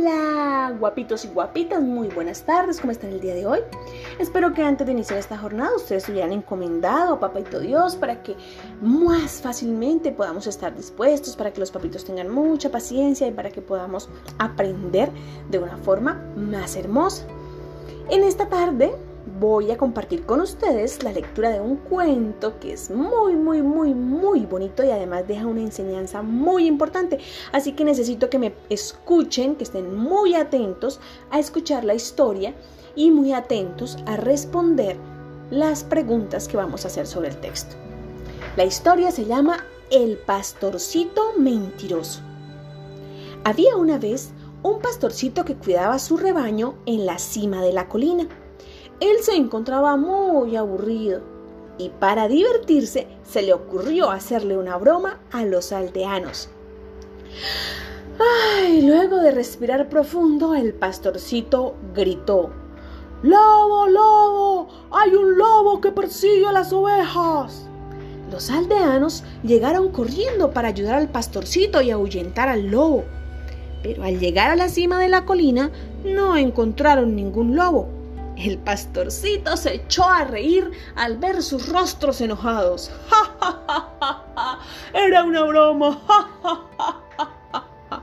Hola, guapitos y guapitas, muy buenas tardes, ¿cómo están el día de hoy? Espero que antes de iniciar esta jornada ustedes hubieran encomendado a Papito Dios para que más fácilmente podamos estar dispuestos, para que los papitos tengan mucha paciencia y para que podamos aprender de una forma más hermosa. En esta tarde voy a compartir con ustedes la lectura de un cuento que es muy, muy, muy, muy bonito y además deja una enseñanza muy importante. Así que necesito que me escuchen, que estén muy atentos a escuchar la historia y muy atentos a responder las preguntas que vamos a hacer sobre el texto. La historia se llama El pastorcito mentiroso. Había una vez un pastorcito que cuidaba su rebaño en la cima de la colina. Él se encontraba muy aburrido y para divertirse se le ocurrió hacerle una broma a los aldeanos. Ay, luego de respirar profundo, el pastorcito gritó: ¡Lobo, lobo! ¡Hay un lobo que persigue a las ovejas! Los aldeanos llegaron corriendo para ayudar al pastorcito y ahuyentar al lobo. Pero al llegar a la cima de la colina no encontraron ningún lobo el pastorcito se echó a reír al ver sus rostros enojados. ¡Ja, ja, ja, ja! Era una broma. ¡Ja, ja, ja, ja!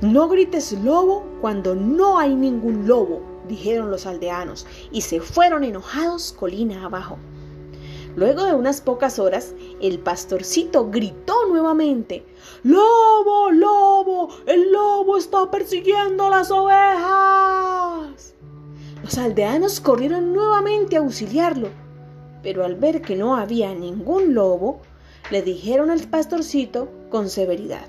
No grites lobo cuando no hay ningún lobo, dijeron los aldeanos, y se fueron enojados colina abajo. Luego de unas pocas horas, el pastorcito gritó nuevamente, ¡Lobo, lobo! ¡El lobo está persiguiendo las ovejas! Los aldeanos corrieron nuevamente a auxiliarlo, pero al ver que no había ningún lobo, le dijeron al pastorcito con severidad,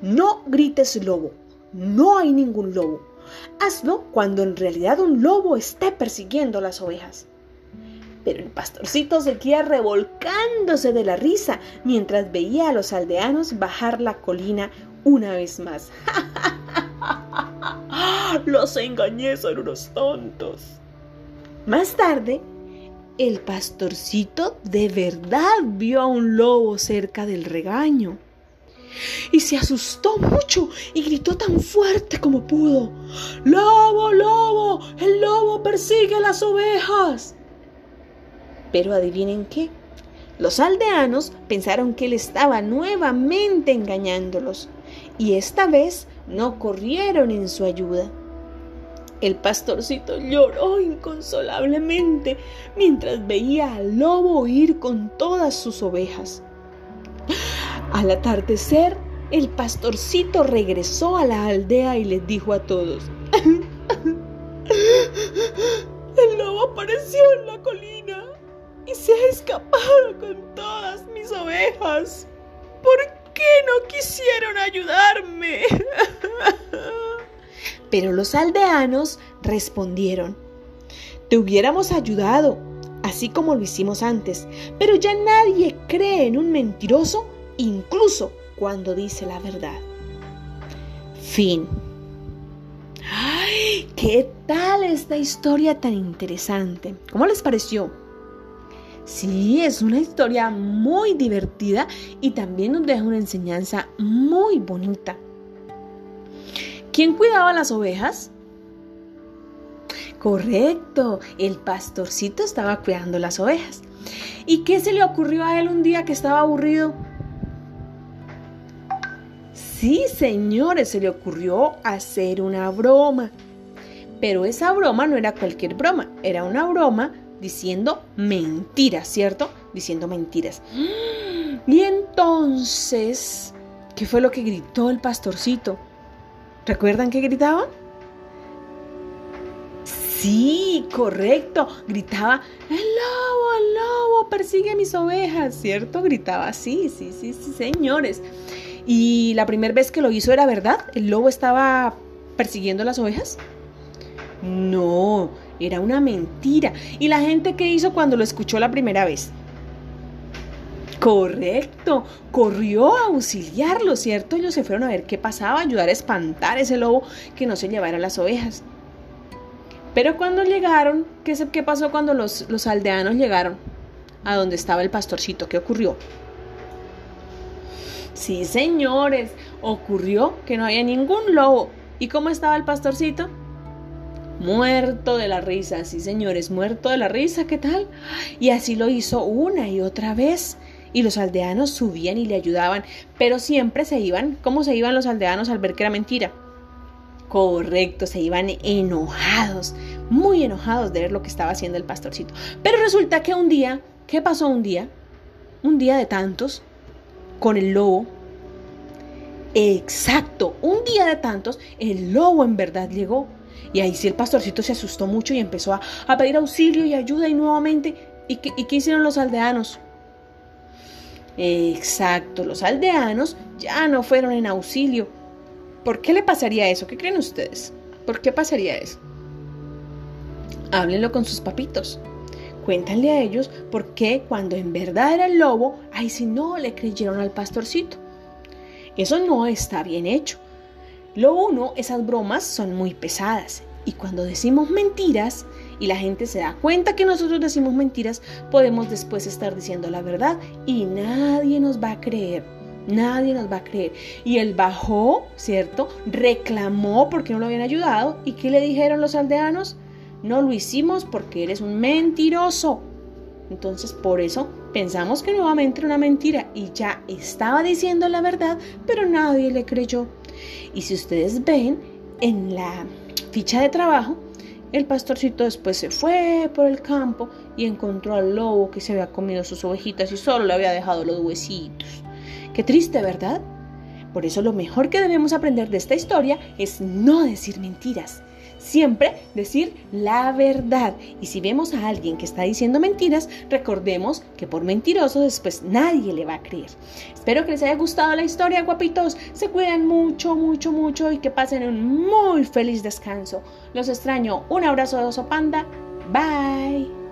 no grites lobo, no hay ningún lobo. Hazlo cuando en realidad un lobo esté persiguiendo las ovejas. Pero el pastorcito seguía revolcándose de la risa mientras veía a los aldeanos bajar la colina una vez más. Los engañé, son unos tontos. Más tarde, el pastorcito de verdad vio a un lobo cerca del regaño. Y se asustó mucho y gritó tan fuerte como pudo. ¡Lobo, lobo! ¡El lobo persigue a las ovejas! Pero adivinen qué. Los aldeanos pensaron que él estaba nuevamente engañándolos y esta vez no corrieron en su ayuda. El pastorcito lloró inconsolablemente mientras veía al lobo huir con todas sus ovejas. Al atardecer, el pastorcito regresó a la aldea y les dijo a todos, El lobo apareció en la colina y se ha escapado con todas mis ovejas. ¿Por qué no quisieron ayudarme? Pero los aldeanos respondieron, te hubiéramos ayudado, así como lo hicimos antes, pero ya nadie cree en un mentiroso, incluso cuando dice la verdad. Fin. ¡Ay! ¿Qué tal esta historia tan interesante? ¿Cómo les pareció? Sí, es una historia muy divertida y también nos deja una enseñanza muy bonita. ¿Quién cuidaba las ovejas? Correcto, el pastorcito estaba cuidando las ovejas. ¿Y qué se le ocurrió a él un día que estaba aburrido? Sí, señores, se le ocurrió hacer una broma. Pero esa broma no era cualquier broma, era una broma diciendo mentiras, ¿cierto? Diciendo mentiras. Y entonces, ¿qué fue lo que gritó el pastorcito? ¿Recuerdan que gritaba? Sí, correcto. Gritaba, el lobo, el lobo, persigue a mis ovejas, ¿cierto? Gritaba así, sí, sí, sí, señores. ¿Y la primera vez que lo hizo era verdad? ¿El lobo estaba persiguiendo las ovejas? No, era una mentira. ¿Y la gente qué hizo cuando lo escuchó la primera vez? Correcto, corrió a auxiliarlo, ¿cierto? Ellos se fueron a ver qué pasaba, ayudar a espantar ese lobo que no se llevara las ovejas. Pero cuando llegaron, ¿qué, qué pasó cuando los, los aldeanos llegaron a donde estaba el pastorcito? ¿Qué ocurrió? Sí, señores, ocurrió que no había ningún lobo. ¿Y cómo estaba el pastorcito? Muerto de la risa, sí señores, muerto de la risa, ¿qué tal? Y así lo hizo una y otra vez. Y los aldeanos subían y le ayudaban, pero siempre se iban. ¿Cómo se iban los aldeanos al ver que era mentira? Correcto, se iban enojados, muy enojados de ver lo que estaba haciendo el pastorcito. Pero resulta que un día, ¿qué pasó un día? Un día de tantos, con el lobo. Exacto, un día de tantos, el lobo en verdad llegó. Y ahí sí el pastorcito se asustó mucho y empezó a, pedir auxilio y ayuda y nuevamente, ¿y qué, ¿y qué hicieron los aldeanos? Exacto, los aldeanos ya no fueron en auxilio. ¿Por qué le pasaría eso? ¿Qué creen ustedes? ¿Por qué pasaría eso? Háblenlo con sus papitos. Cuéntanle a ellos por qué cuando en verdad era el lobo, ay si no le creyeron al pastorcito. Eso no está bien hecho. Lo uno, esas bromas son muy pesadas y cuando decimos mentiras y la gente se da cuenta que nosotros decimos mentiras, podemos después estar diciendo la verdad y nadie nos va a creer. Nadie nos va a creer. Y él bajó, ¿cierto? Reclamó porque no lo habían ayudado. ¿Y qué le dijeron los aldeanos? No lo hicimos porque eres un mentiroso. Entonces por eso pensamos que nuevamente era una mentira y ya estaba diciendo la verdad, pero nadie le creyó. Y si ustedes ven en la ficha de trabajo, el pastorcito después se fue por el campo y encontró al lobo que se había comido sus ovejitas y solo le había dejado los huesitos. Qué triste, ¿verdad? Por eso lo mejor que debemos aprender de esta historia es no decir mentiras. Siempre decir la verdad. Y si vemos a alguien que está diciendo mentiras, recordemos que por mentiroso después nadie le va a creer. Espero que les haya gustado la historia, guapitos. Se cuiden mucho, mucho, mucho y que pasen un muy feliz descanso. Los extraño. Un abrazo de oso panda. Bye.